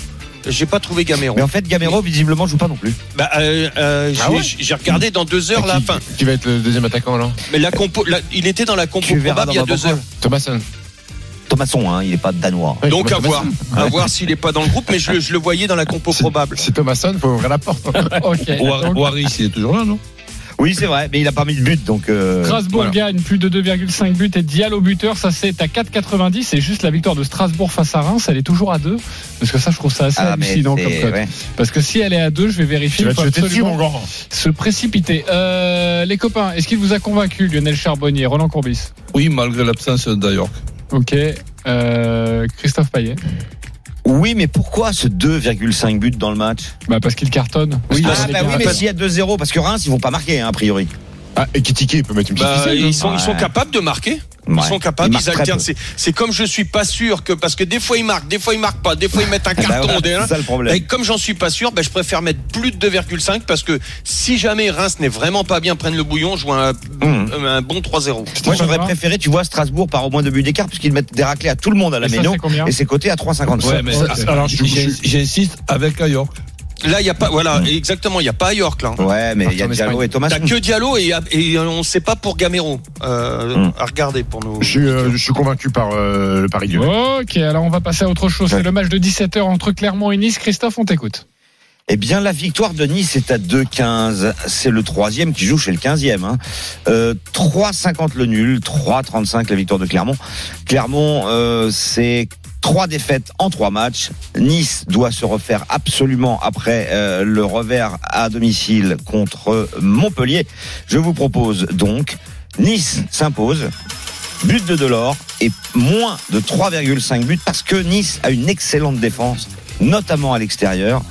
J'ai pas trouvé Gamero. Mais en fait, Gamero, visiblement, joue pas non plus. Bah, euh, euh, Ah j'ai- ouais regardé dans deux heures la qui, fin. qui va être le deuxième attaquant alors? Mais la compo, la- il était dans la compo Tu verras probable il y a deux heures. Thomasson. Thomasson, hein, il est pas danois. Oui, Donc à voir, à voir s'il est pas dans le groupe, mais je, le- je le voyais dans la compo C'est- probable. C'est Thomasson, faut ouvrir la porte. (laughs) Ok. War- Donc, Waris, il est toujours là, non? Oui, c'est vrai, mais il a pas mis de but, donc. euh, Strasbourg voilà. gagne plus de 2,5 buts et Diallo buteur, ça c'est à 4,90 et juste la victoire de Strasbourg face à Reims, elle est toujours à 2 parce que ça je trouve ça assez Ah, hallucinant c'est- comme cote. ouais. Parce que si elle est à 2, je vais vérifier. Tu vas il te faut jeter dessus, absolument mon grand. Se précipiter. Euh, les copains, est-ce qu'il vous a convaincu Lionel Charbonnier, Roland Courbis? Oui, malgré l'absence d'Ayork. Ok. Euh, Christophe Payet Oui, mais pourquoi ce 2,5 buts dans le match? Bah Parce qu'il cartonne. oui, Parce ah, qu'il bah oui, mais s'il y a 2-0, parce que Reims, ils vont pas marquer, hein, a priori. Ah, et Kitike, il peut mettre une petite Bah, ficelle, non ils sont, ils sont Ouais. capables de marquer. Ils Ouais. sont capables, Ils alternent. C'est, c'est comme je suis pas sûr que parce que des fois ils marquent, des fois ils marquent pas, des fois ils mettent un (laughs) Bah carton. des- c'est ça le problème. Et comme j'en suis pas sûr, ben je préfère mettre plus de 2,5 parce que si jamais Reims n'est vraiment pas bien prenne le bouillon, je vois un, Mmh. un bon 3-0. Moi, j'aurais préféré, tu vois, Strasbourg par au moins deux buts d'écart, puisqu'ils mettent des raclés à tout le monde à la Méno. combien Et c'est coté à 3,55. Ouais, Ouais, j'insiste avec Ayork. Là, il y a pas, voilà, exactement, il y a pas à York là. Ouais, mais il y a Diallo et Thomas. T'as que Diallo et, et on sait pas pour Gamero euh, Mmh. à regarder pour nous. Je suis, euh, je suis convaincu par euh, le Paris Lyonnais. Ok, alors on va passer à autre chose. C'est le match de 17h entre Clermont et Nice. Christophe, on t'écoute. Eh bien, la victoire de Nice est à 2,15. C'est le troisième qui joue chez le 15e. Hein. Euh, 3,50 le nul, 3,35 la victoire de Clermont. Clermont, euh, c'est trois défaites en trois matchs. Nice doit se refaire absolument après euh, le revers à domicile contre Montpellier. Je vous propose donc Nice s'impose. But de Delors et moins de 3,5 buts parce que Nice a une excellente défense, notamment à l'extérieur.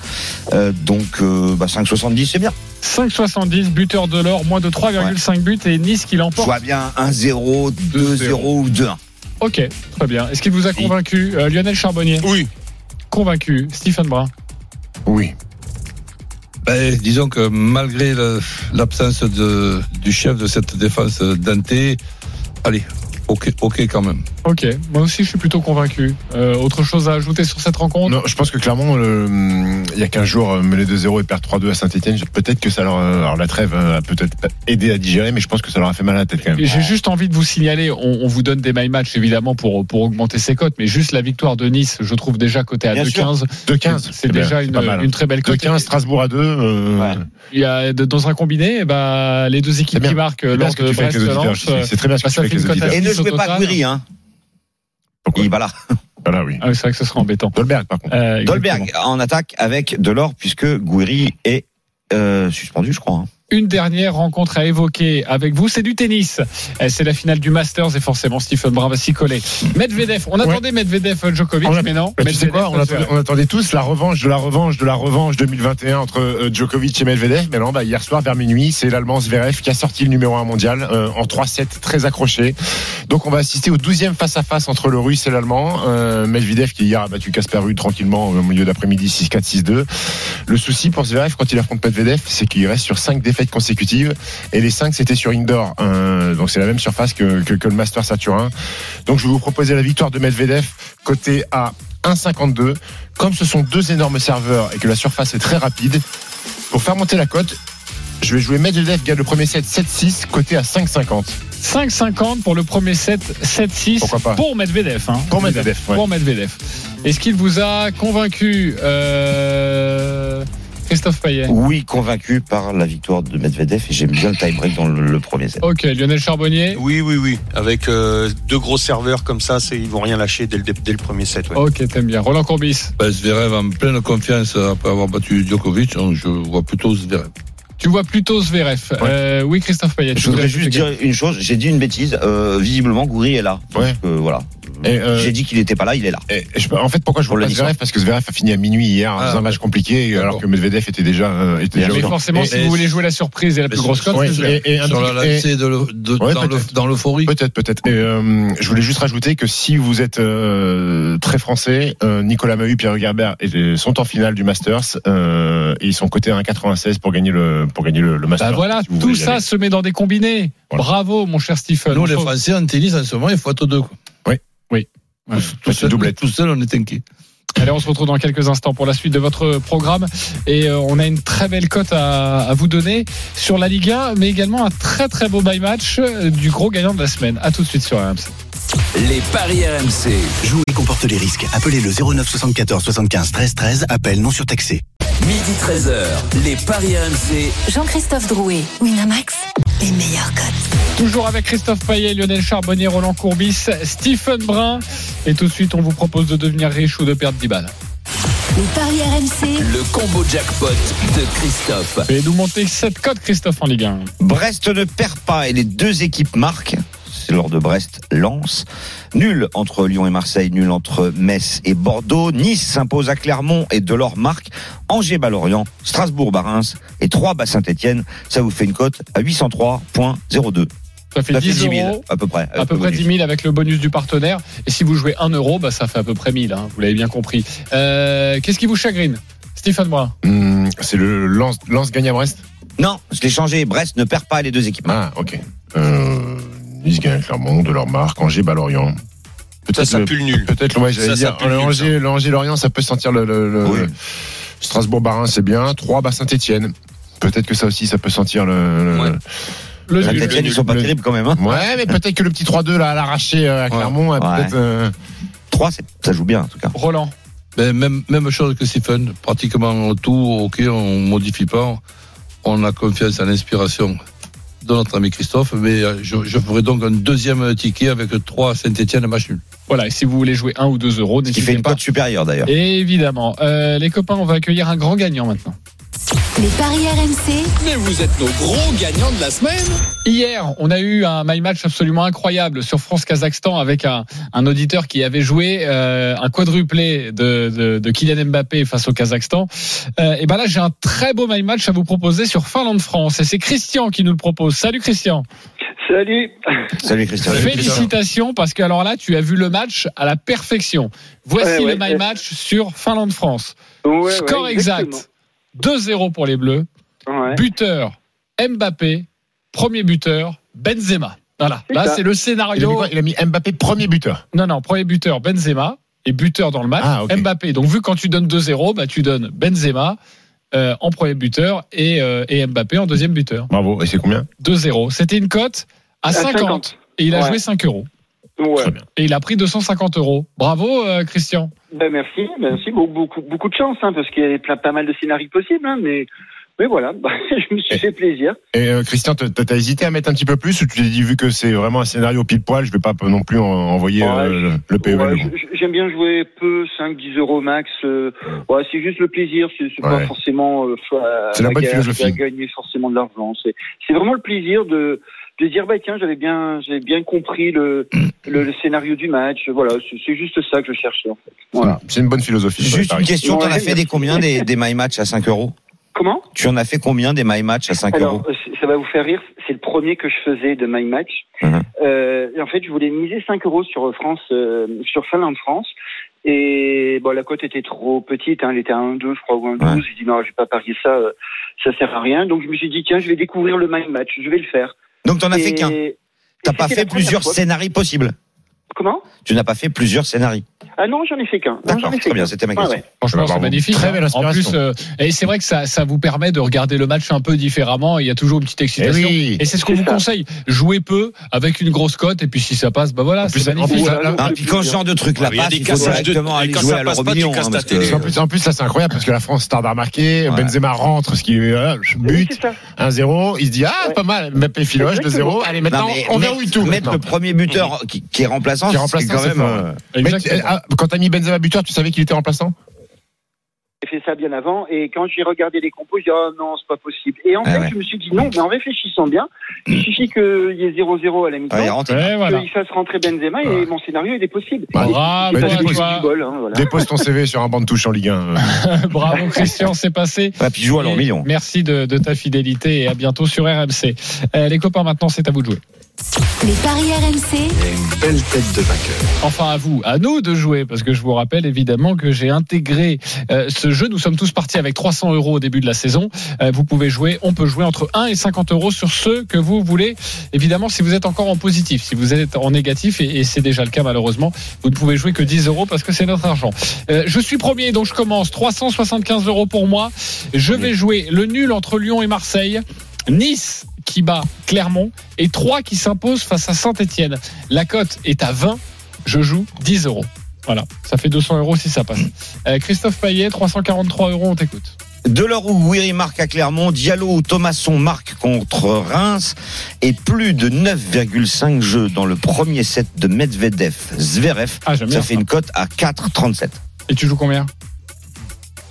Euh, donc euh, bah, 5,70 c'est bien. 5,70, buteur de l'or, moins de 3,5 buts et Nice qui Je l'emporte. vois bien 1-0, 2-0 ou 2-1. Ok, très bien. Est-ce qu'il vous a convaincu euh, Lionel Charbonnier? Oui. Convaincu. Stephen Brun? Oui. Ben, disons que malgré l'absence de, du chef de cette défense Dante, allez, ok, ok quand même. Ok, moi aussi je suis plutôt convaincu. Euh, autre chose à ajouter sur cette rencontre? Non, je pense que clairement, hum, il y a 15 jours, euh, mener 2-0 et perdre 3-2 à Saint-Etienne, peut-être que ça leur, euh, alors la trêve euh, a peut-être aidé à digérer, mais je pense que ça leur a fait mal à la tête quand même. J'ai juste envie de vous signaler, on, on vous donne des my match évidemment pour, pour augmenter ses cotes, mais juste la victoire de Nice, je trouve déjà cotée à Bien sûr. 2,15. 2-15. C'est bien, déjà c'est une, très belle cote. 2-15, Strasbourg à 2. euh, Ouais. Il y a de- dans un combiné, eh ben, les deux équipes qui marquent lors que de tu fais avec les Brest auditeurs. Lens, je sais. C'est très bien ce que bah, tu ça fais avec les auditeurs. Jouez pas total. Gouiri, hein. Pourquoi Et voilà. Voilà, oui. Ah oui, c'est vrai que ce sera embêtant. Dolberg, par contre. Euh. Dolberg en attaque avec Delors puisque Gouiri est euh, suspendu, je crois. hein. Une dernière rencontre à évoquer avec vous, c'est du tennis. Euh, C'est la finale du Masters et forcément Stephen Brun va s'y coller. Medvedev, on attendait Medvedev Djokovic, On a- mais non. Bah, tu sais quoi on attendait, on attendait tous la revanche de la revanche de la revanche 2021 entre euh, Djokovic et Medvedev. Mais non, bah, hier soir vers minuit, c'est l'Allemand Zverev qui a sorti le numéro 1 mondial euh, en 3-7 très accroché. Donc on va assister au 12e face-à-face entre le Russe et l'Allemand. Euh, Medvedev qui hier a battu Casper Ruud tranquillement au milieu d'après-midi 6-4, 6-2. Le souci pour Zverev quand il affronte Medvedev, c'est qu'il reste sur 5 défaites consécutives et les 5 c'était sur indoor. Euh, donc c'est la même surface que, que, que le Masters à Turin. Donc je vais vous proposer la victoire de Medvedev côté à 1,52. Comme ce sont deux énormes serveurs et que la surface est très rapide, pour faire monter la cote, je vais jouer Medvedev gagne le premier set 7-6 côté à 5,50. 5,50 pour le premier set, 7-6 Pourquoi pas? pour Medvedev. hein. Pour Medvedev, ouais. Pour Medvedev. Est-ce qu'il vous a convaincu, euh, Christophe Payet Oui, convaincu par la victoire de Medvedev et j'aime bien le tie-break dans le, le premier set. Ok, Lionel Charbonnier. Oui, oui, oui. Avec euh, deux gros serveurs comme ça, c'est, ils vont rien lâcher dès le, dès le premier set. ouais. Ok, t'aimes bien. Roland Courbis. Ben, Zverev en pleine confiance après avoir battu Djokovic, donc je vois plutôt Zverev. Tu vois plutôt Zverev. Euh, oui, Christophe Payet. Je voudrais juste dire une chose. J'ai dit une bêtise. Euh, visiblement, Goury est là. Ouais. Euh, voilà. euh, J'ai dit qu'il n'était pas là. Il est là. Et je- en fait, pourquoi je vois le pas Zverev? Parce que Zverev a fini à minuit hier Ah, dans un match compliqué, alors que Medvedev était déjà. euh, était déjà Mais camp. forcément, Et- si et- vous voulez jouer la surprise et la plus grosse cote, Ouais, et- un Sur la lancée de Ouais, dans l'euphorie. Peut-être, peut-être. Euh, je voulais juste rajouter que si vous êtes euh, très français, euh, Nicolas Mahut, Pierre Gerber et- sont en finale du Masters euh, et ils sont cotés à 1,96 pour gagner le pour gagner le, le. Bah voilà, si tout ça se met dans des combinés. Bravo, mon cher Stephen. Nous, les Faut- Français, en tennis, en ce moment, il faut être deux. Quoi. Oui. Oui. Tout seul, tout seul, on est inquiet. Allez, on se retrouve dans quelques instants pour la suite de votre programme. Et euh, on a une très belle cote à, à vous donner sur la Ligue 1, mais également un très très beau by match euh, du gros gagnant de la semaine. À tout de suite sur RMC. Les paris RMC. Jouer comporte les risques. Appelez le 09 74 75 13 13. Appel non surtaxé. Midi 13h. Les paris RMC. Jean-Christophe Drouet, Winamax, les meilleurs cotes. Toujours avec Christophe Payet, Lionel Charbonnier, Roland Courbis, Stephen Brun. Et tout de suite, on vous propose de devenir riche ou de perdre 10 balles. Les paris RMC, Le combo jackpot de Christophe. Et nous monter cette cote, Christophe, en Ligue 1. Brest ne perd pas et les deux équipes marquent. C'est lors de Brest-Lens. Nul entre Lyon et Marseille, nul entre Metz et Bordeaux. Nice s'impose à Clermont et Delors marque. Angers bat Lorient, Strasbourg bat Reims et 3 bat Saint-Etienne. Ça vous fait une cote à 803.02. Ça fait Ça fait 10 10 000 euros. à peu près. À peu près 10 000 avec le bonus du partenaire. Et si vous jouez 1 euro, bah, ça fait à peu près 1000. hein, vous l'avez bien compris. Euh, Qu'est-ce qui vous chagrine? Stéphane Brun. Hum, c'est le lance, lance gagne à Brest? Non, je l'ai changé. Brest ne perd pas les deux équipes. Ah, ok. Euh, À Clermont, de leur marque, Angers bat Lorient. Ça, ça le- pue le nul. Peut-être, ouais, Ça, ça le Angers, le Angers Lorient, ça peut sentir le, le, le- Oui. le Strasbourg Barin, c'est bien. 3 bat Saint-Etienne. Peut-être que ça aussi, ça peut sentir le. le- Ouais. Le nul. Saint-Etienne, ils sont pas le- terribles quand même. Hein. Ouais, mais peut-être que le petit 3-2 là, à l'arraché euh, à Clermont, a Ouais. peut-être. euh, 3, ça joue bien en tout cas. Roland. Ben, même, même chose que Stephen, pratiquement tout, ok, on modifie pas. On a confiance en l'inspiration de notre ami Christophe, mais euh, je, je ferai donc un deuxième ticket avec 3 Saint-Etienne match nul. Voilà, et si vous voulez jouer 1 ou 2 euros, Ce qui fait n'hésitez une pas. cote supérieure d'ailleurs. Évidemment. Euh, les copains, on va accueillir un grand gagnant maintenant. Les paris RMC, Mais vous êtes nos gros gagnants de la semaine. Hier, on a eu un my match absolument incroyable sur France-Kazakhstan avec un, un auditeur qui avait joué euh, un quadruplé de, de, de Kylian Mbappé face au Kazakhstan. Euh, et ben là, j'ai un très beau my match à vous proposer sur Finlande-France. Et c'est Christian qui nous le propose. Salut Christian. Salut. Salut Christian. Félicitations parce que alors là, tu as vu le match à la perfection. Voici Ouais, ouais. le my match sur Finlande-France. Ouais, Score ouais, exact 2-0 pour les Bleus. Ouais. Buteur Mbappé, premier buteur Benzema. Voilà, C'est là c'est le Il a, scénario. quoi? Il a mis Mbappé premier buteur. Non, non, premier buteur Benzema et buteur dans le match Ah, ok. Mbappé. Donc vu quand tu donnes 2-0, bah, tu donnes Benzema euh, en premier buteur et, euh, et Mbappé en deuxième buteur. Bravo. Et c'est combien? 2-0. C'était une cote à 50, 50. et il a Ouais. joué 5 euros. Ouais. Très bien. Et il a pris 250 euros. Bravo euh, Christian. Ben merci, merci. Beaucoup, beaucoup, beaucoup de chance, hein, parce qu'il y a plein, pas mal de scénarios possibles, hein, mais, mais voilà, (laughs) bah, je me suis fait plaisir. Et euh, Christian, t'as hésité à mettre un petit peu plus ou tu t'es dit, vu que c'est vraiment un scénario pile poil, je vais pas non plus en- envoyer Ouais, euh, le, le PEL Ouais, J'aime bien jouer peu, 5, 10 euros max. euh, ouais, c'est juste le plaisir, c'est c'est pas forcément euh, C'est la bonne gagner- philosophie. gagner forcément de l'argent. C'est c'est vraiment le plaisir de de dire bah tiens j'avais bien j'avais bien compris le, le le scénario du match. Voilà c'est juste ça que je cherchais en fait. Voilà. C'est une bonne philosophie. Juste une question, t'en as fait des combien des, des my match à 5 euros? Comment? Tu en as fait combien des my match à 5 euros? alors ça va vous faire rire c'est le premier que je faisais de my match. Mhm. euh, en fait je voulais miser 5 euros sur France euh, sur Finlande France. Et bon la cote était trop petite hein, elle était à 1,2 je crois ou 1,12 Ouais. j'ai dit non je vais pas parier ça euh, ça sert à rien. Donc je me suis dit tiens je vais découvrir le my match je vais le faire Donc t'en as fait qu'un. T'as pas fait plusieurs scénarios possibles. Comment Tu n'as pas fait plusieurs scénarios. ah non j'en ai fait qu'un D'accord, très bien, c'était ma question. ouais. Franchement, c'est magnifique. Très hein. belle en inspiration. plus, euh, et c'est vrai que ça, ça vous permet de regarder le match un peu différemment. Il y a toujours une petite excitation. Eh oui. Et c'est ce qu'on vous ça. conseille. Jouez peu avec une grosse cote et puis si ça passe, bah voilà, En plus, c'est en magnifique. donc, Ah, puis quand ce genre de truc là Il y a passe, des il faut cassages de- directement et aller quand jouer ça à passe pas, l'Euromion. tu casses hein, ta parce télé. que- En plus, en plus, ça c'est incroyable parce que la France tarde à marquer, Ouais. Benzema rentre, ce qui est euh, but, c'est ça 1-0, il se dit ah pas mal, Mbappé filoche Exactement. 2-0, allez maintenant on verrouille tout. Mettre le premier buteur qui, est remplaçant, Qui remplaçant, quand même. euh, Mais Exactement. ah, quand t'as mis Benzema buteur, tu savais qu'il était remplaçant fait ça bien avant et quand j'ai regardé les compos, j'ai dit oh non, c'est pas possible. Et en Ah fait, ouais. je me suis dit non, mais en réfléchissant bien, il suffit qu'il y ait 0-0 à la mi-temps, Ouais, voilà. qu'il fasse rentrer Benzema et mon scénario il est possible. Bravo Bah, à dépose- bol, hein, voilà. Dépose ton CV sur un banc de touche en Ligue 1. (laughs) Bravo Christian, c'est passé. Puis joue Et million. Merci de, de ta fidélité et à bientôt sur RMC. Euh, les copains, maintenant c'est à vous de jouer. Les paris RMC, Une belle tête de vainqueur. Enfin à vous, à nous de jouer, parce que je vous rappelle évidemment que j'ai intégré euh, ce jeu. Nous sommes tous partis avec 300 euros au début de la saison. Euh, vous pouvez jouer, on peut jouer entre 1 et 50 euros sur ceux que vous voulez. Évidemment, si vous êtes encore en positif, si vous êtes en négatif, et, et c'est déjà le cas malheureusement, vous ne pouvez jouer que 10 euros parce que c'est notre argent. Euh, je suis premier, donc je commence. 375 euros pour moi. Je vais jouer le nul entre Lyon et Marseille. Nice qui bat Clermont et 3 qui s'impose face à Saint-Etienne. La cote est à 20. Je joue 10 euros. Voilà, ça fait 200 euros si ça passe. Euh, Christophe Payet, 343 euros, on t'écoute. Delors ou Guiri marque à Clermont, Diallo ou Thomasson marque contre Reims et plus de 9,5 jeux dans le premier set de Medvedev Zverev. Ah, ça fait ça. une cote à 4,37. Et tu joues combien?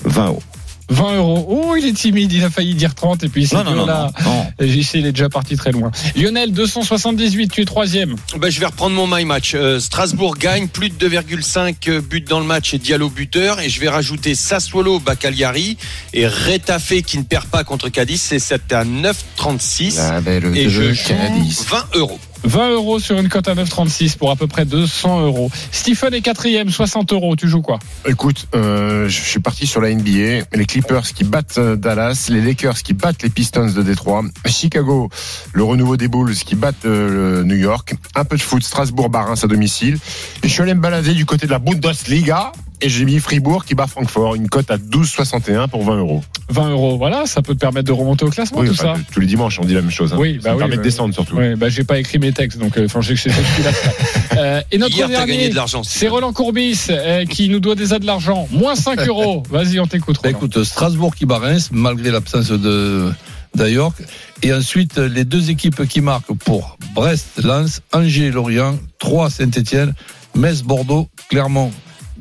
20 euros. 20 euros. Oh, il est timide, il a failli dire 30 et puis c'est Non, non, non, là. non, non. JC, il est déjà parti très loin. Lionel, 278, tu es troisième. Ben, je vais reprendre mon my match. Euh, Strasbourg gagne plus de 2,5 buts dans le match et Diallo buteur. Et je vais rajouter Sassuolo Bacagliari et Retafe qui ne perd pas contre Cadiz. C'est c'est à 9,36. La belle Et je joue Cadiz. 20 euros. 20 euros sur une cote à 9,36 pour à peu près 200 euros. Stephen est quatrième, 60 euros. Tu joues quoi? Écoute, euh, je suis parti sur la NBA. Les Clippers qui battent euh, Dallas, les Lakers qui battent les Pistons de Détroit, Chicago, le renouveau des Bulls qui battent euh, New York, un peu de foot, Strasbourg, Barins à domicile. Et je suis allé me balader du côté de la Bundesliga et j'ai mis Fribourg qui bat Francfort, une cote à 12,61 pour 20 euros. 20 euros, voilà, ça peut te permettre de remonter au classement, Oui, tout enfin, ça. tous les dimanches on dit la même chose. hein. Oui, Ça bah me oui, permet bah de descendre surtout. Oui, bah j'ai pas écrit mes textes, donc euh, enfin, j'ai que c'est. (laughs) Euh, et notre Hier, dernier, gagné de l'argent. c'est Roland Courbis euh, qui nous doit déjà de l'argent. Moins 5 (laughs) euros. Vas-y, on t'écoute. Bah, écoute, Strasbourg qui bat Reims, malgré l'absence de d'Ayork. Et ensuite, les deux équipes qui marquent pour Brest, Lens, Angers, Lorient, 3 Saint-Etienne, Metz, Bordeaux, Clermont,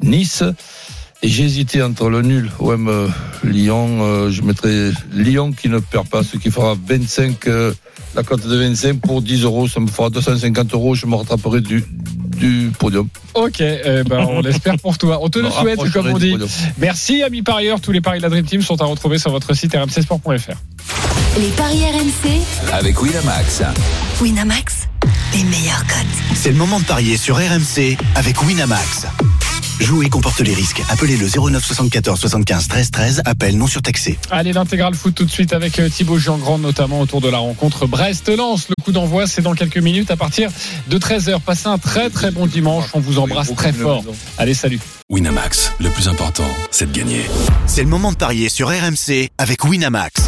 Nice. Et j'ai hésité entre le nul OM euh, Lyon. euh, je mettrais Lyon qui ne perd pas, ce qui fera 25, euh, la cote de 25 pour 10 euros. Ça me fera 250 euros. Je me rattraperai du, du podium. Ok, eh ben, on l'espère pour toi. On te (laughs) le souhaite, comme on dit. Merci, amis parieurs. Tous les paris de la Dream Team sont à retrouver sur votre site rmcsport.fr. les paris RMC, Avec Winamax. Winamax, les meilleurs cotes. C'est le moment de parier sur RMC avec Winamax. Jouer comporte les risques. Appelez le 09 74 75 13 13. Appel non surtaxé. Allez, l'intégral foot tout de suite avec euh, Thibaut Giangrand, notamment autour de la rencontre Brest-Lens. Le coup d'envoi, c'est dans quelques minutes à partir de 13h. Passez un très très bon dimanche. On vous embrasse très fort. Allez, salut. Winamax, le plus important, c'est de gagner. C'est le moment de parier sur RMC avec Winamax.